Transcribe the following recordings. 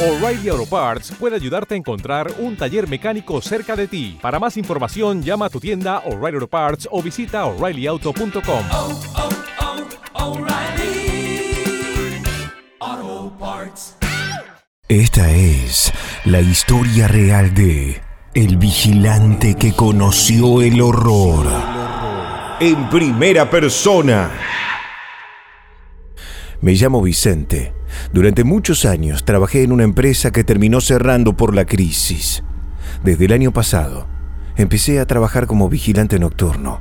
O'Reilly Auto Parts puede ayudarte a encontrar un taller mecánico cerca de ti. Para más información, llama a tu tienda O'Reilly Auto Parts o visita oreillyauto.com. oh, oh, O'Reilly Auto Parts. Esta es la historia real de El vigilante que conoció el horror. En primera persona. Me llamo Vicente. Durante muchos años trabajé en una empresa que terminó cerrando por la crisis. Desde el año pasado empecé a trabajar como vigilante nocturno.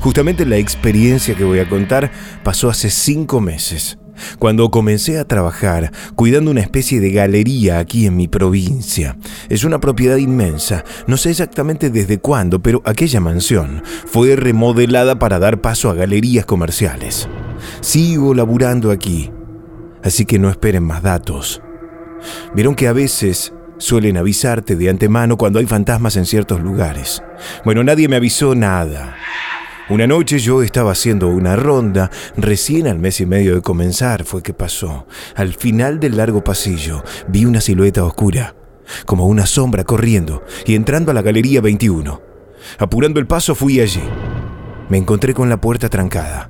Justamente la experiencia que voy a contar pasó hace cinco meses, cuando comencé a trabajar cuidando una especie de galería aquí en mi provincia. Es una propiedad inmensa, no sé exactamente desde cuándo, pero aquella mansión fue remodelada para dar paso a galerías comerciales. Sigo laburando aquí, así que no esperen más datos. Vieron que a veces suelen avisarte de antemano cuando hay fantasmas en ciertos lugares. Bueno, nadie me avisó nada. Una noche yo estaba haciendo una ronda, recién al mes y medio de comenzar fue que pasó. Al final del largo pasillo vi una silueta oscura, como una sombra corriendo y entrando a la galería 21. Apurando el paso fui allí. Me encontré con la puerta trancada.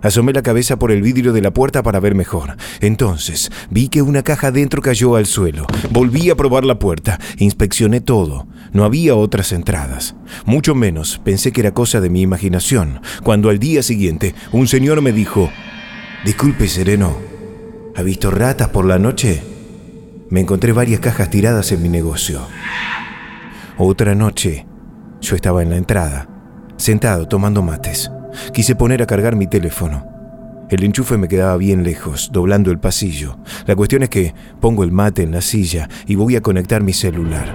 Asomé la cabeza por el vidrio de la puerta para ver mejor. Entonces vi que una caja dentro cayó al suelo. Volví a probar la puerta. Inspeccioné todo. No había otras entradas. Mucho menos pensé que era cosa de mi imaginación. Cuando al día siguiente un señor me dijo, Disculpe, Sereno, ¿ha visto ratas por la noche? Me encontré varias cajas tiradas en mi negocio. Otra noche, yo estaba en la entrada, sentado tomando mates. Quise poner a cargar mi teléfono. El enchufe me quedaba bien lejos, doblando el pasillo. La cuestión es que pongo el mate en la silla y voy a conectar mi celular.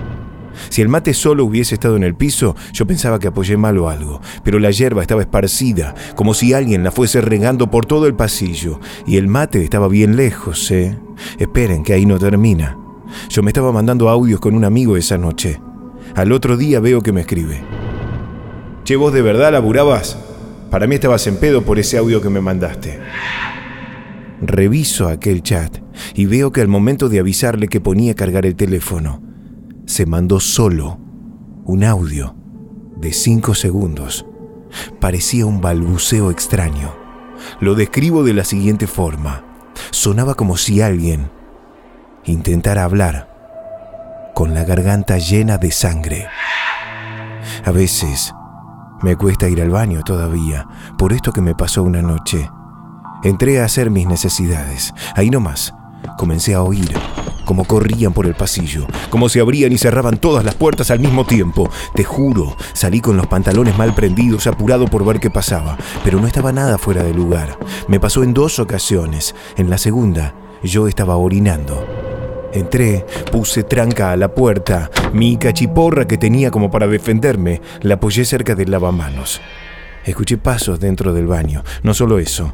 Si el mate solo hubiese estado en el piso, yo pensaba que apoyé mal o algo, pero la hierba estaba esparcida, como si alguien la fuese regando por todo el pasillo, y el mate estaba bien lejos, ¿eh? Esperen, que ahí no termina. Yo me estaba mandando audios con un amigo esa noche. Al otro día veo que me escribe. Che, vos de verdad laburabas? Para mí estabas en pedo por ese audio que me mandaste. Reviso aquel chat y veo que al momento de avisarle que ponía a cargar el teléfono, se mandó solo un audio de cinco segundos. Parecía un balbuceo extraño. Lo describo de la siguiente forma. Sonaba como si alguien intentara hablar con la garganta llena de sangre. A veces me cuesta ir al baño todavía, por esto que me pasó una noche. Entré a hacer mis necesidades. Ahí nomás, comencé a oír como corrían por el pasillo, como se abrían y cerraban todas las puertas al mismo tiempo. Te juro, salí con los pantalones mal prendidos, apurado por ver qué pasaba, pero no estaba nada fuera de lugar. Me pasó en dos ocasiones. En la segunda, yo estaba orinando. Entré, puse tranca a la puerta, mi cachiporra que tenía como para defenderme, la apoyé cerca del lavamanos. Escuché pasos dentro del baño, no solo eso,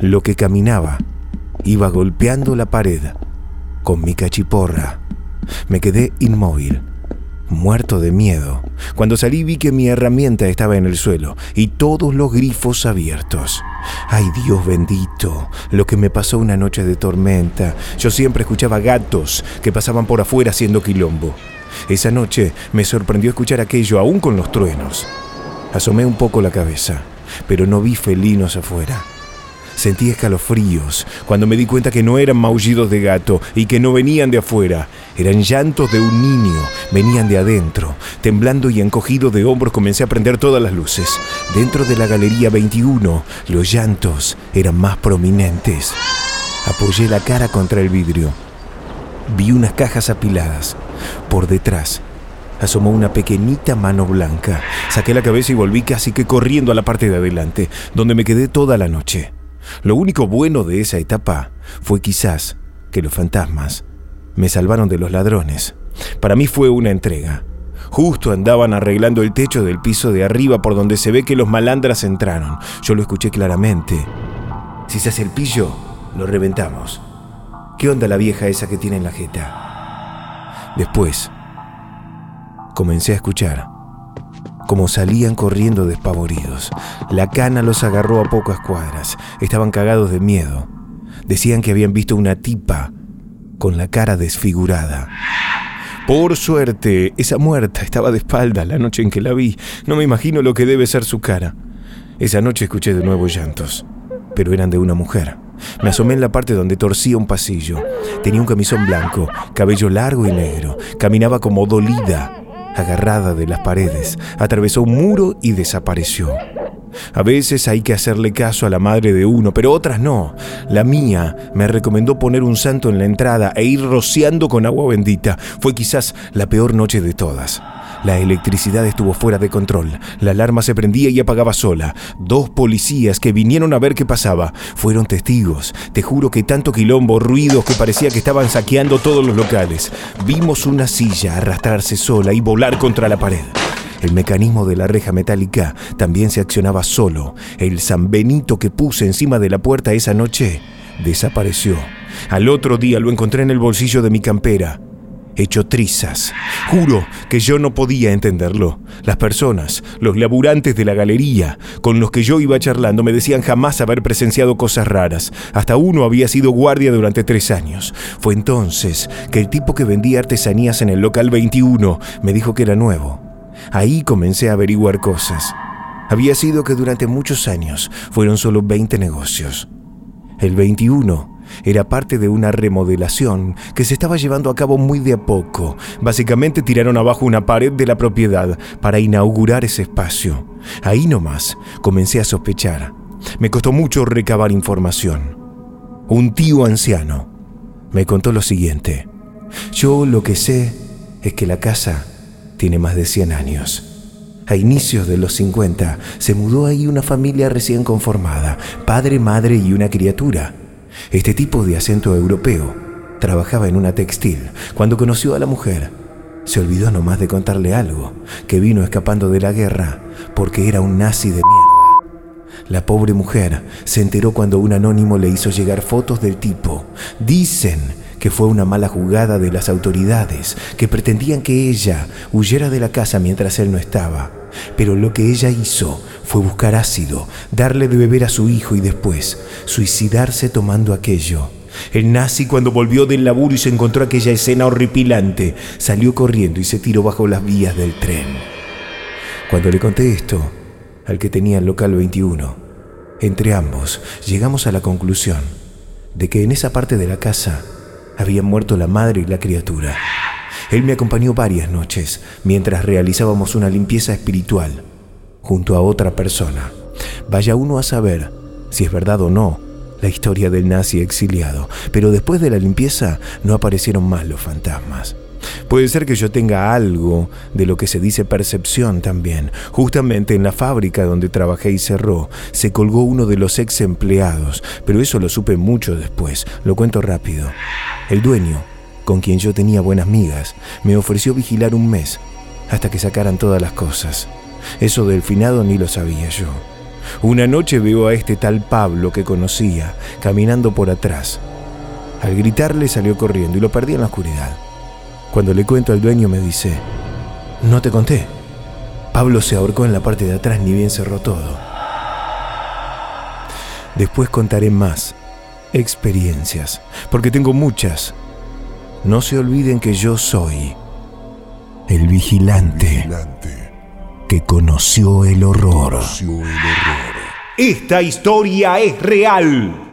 lo que caminaba iba golpeando la pared con mi cachiporra. Me quedé inmóvil, muerto de miedo. Cuando salí vi que mi herramienta estaba en el suelo y todos los grifos abiertos. Ay Dios bendito, lo que me pasó una noche de tormenta. Yo siempre escuchaba gatos que pasaban por afuera haciendo quilombo. Esa noche me sorprendió escuchar aquello aún con los truenos. Asomé un poco la cabeza, pero no vi felinos afuera. Sentí escalofríos cuando me di cuenta que no eran maullidos de gato y que no venían de afuera. Eran llantos de un niño, venían de adentro. Temblando y encogido de hombros comencé a prender todas las luces. Dentro de la galería 21, los llantos eran más prominentes. Apoyé la cara contra el vidrio. Vi unas cajas apiladas. Por detrás asomó una pequeñita mano blanca. Saqué la cabeza y volví casi que corriendo a la parte de adelante, donde me quedé toda la noche. Lo único bueno de esa etapa fue quizás que los fantasmas me salvaron de los ladrones. Para mí fue una entrega. Justo andaban arreglando el techo del piso de arriba por donde se ve que los malandras entraron. Yo lo escuché claramente. Si se hace el pillo, lo reventamos. ¿Qué onda la vieja esa que tiene en la jeta? Después, comencé a escuchar como salían corriendo despavoridos. La cana los agarró a pocas cuadras. Estaban cagados de miedo. Decían que habían visto una tipa con la cara desfigurada. Por suerte, esa muerta estaba de espaldas la noche en que la vi. No me imagino lo que debe ser su cara. Esa noche escuché de nuevo llantos, pero eran de una mujer. Me asomé en la parte donde torcía un pasillo. Tenía un camisón blanco, cabello largo y negro. Caminaba como dolida, agarrada de las paredes. Atravesó un muro y desapareció. A veces hay que hacerle caso a la madre de uno, pero otras no. La mía me recomendó poner un santo en la entrada e ir rociando con agua bendita. Fue quizás la peor noche de todas. La electricidad estuvo fuera de control. La alarma se prendía y apagaba sola. Dos policías que vinieron a ver qué pasaba fueron testigos. Te juro que tanto quilombo, ruidos que parecía que estaban saqueando todos los locales. Vimos una silla arrastrarse sola y volar contra la pared. El mecanismo de la reja metálica también se accionaba solo. El San Benito que puse encima de la puerta esa noche desapareció. Al otro día lo encontré en el bolsillo de mi campera, hecho trizas. Juro que yo no podía entenderlo. Las personas, los laburantes de la galería, con los que yo iba charlando, me decían jamás haber presenciado cosas raras. Hasta uno había sido guardia durante tres años. Fue entonces que el tipo que vendía artesanías en el local 21 me dijo que era nuevo Ahí comencé a averiguar cosas. Había sido que durante muchos años fueron solo 20 negocios. El 21 era parte de una remodelación que se estaba llevando a cabo muy de a poco. Básicamente tiraron abajo una pared de la propiedad para inaugurar ese espacio. Ahí nomás comencé a sospechar. Me costó mucho recabar información. Un tío anciano me contó lo siguiente. Yo lo que sé es que la casa tiene más de 100 años. A inicios de los 50 se mudó ahí una familia recién conformada, padre, madre y una criatura. Este tipo de acento europeo trabajaba en una textil. Cuando conoció a la mujer, se olvidó nomás de contarle algo, que vino escapando de la guerra porque era un nazi de mierda. La pobre mujer se enteró cuando un anónimo le hizo llegar fotos del tipo. Dicen que fue una mala jugada de las autoridades, que pretendían que ella huyera de la casa mientras él no estaba. Pero lo que ella hizo fue buscar ácido, darle de beber a su hijo y después suicidarse tomando aquello. El nazi cuando volvió del laburo y se encontró aquella escena horripilante, salió corriendo y se tiró bajo las vías del tren. Cuando le conté esto al que tenía el local 21, entre ambos llegamos a la conclusión de que en esa parte de la casa habían muerto la madre y la criatura. Él me acompañó varias noches mientras realizábamos una limpieza espiritual junto a otra persona. Vaya uno a saber si es verdad o no la historia del nazi exiliado, pero después de la limpieza no aparecieron más los fantasmas. Puede ser que yo tenga algo de lo que se dice percepción también. Justamente en la fábrica donde trabajé y cerró, se colgó uno de los ex empleados, pero eso lo supe mucho después. Lo cuento rápido. El dueño, con quien yo tenía buenas migas, me ofreció vigilar un mes hasta que sacaran todas las cosas. Eso del finado ni lo sabía yo. Una noche veo a este tal Pablo que conocía caminando por atrás. Al gritarle salió corriendo y lo perdí en la oscuridad. Cuando le cuento al dueño me dice, no te conté. Pablo se ahorcó en la parte de atrás ni bien cerró todo. Después contaré más experiencias, porque tengo muchas. No se olviden que yo soy el vigilante, que conoció el horror. Esta historia es real.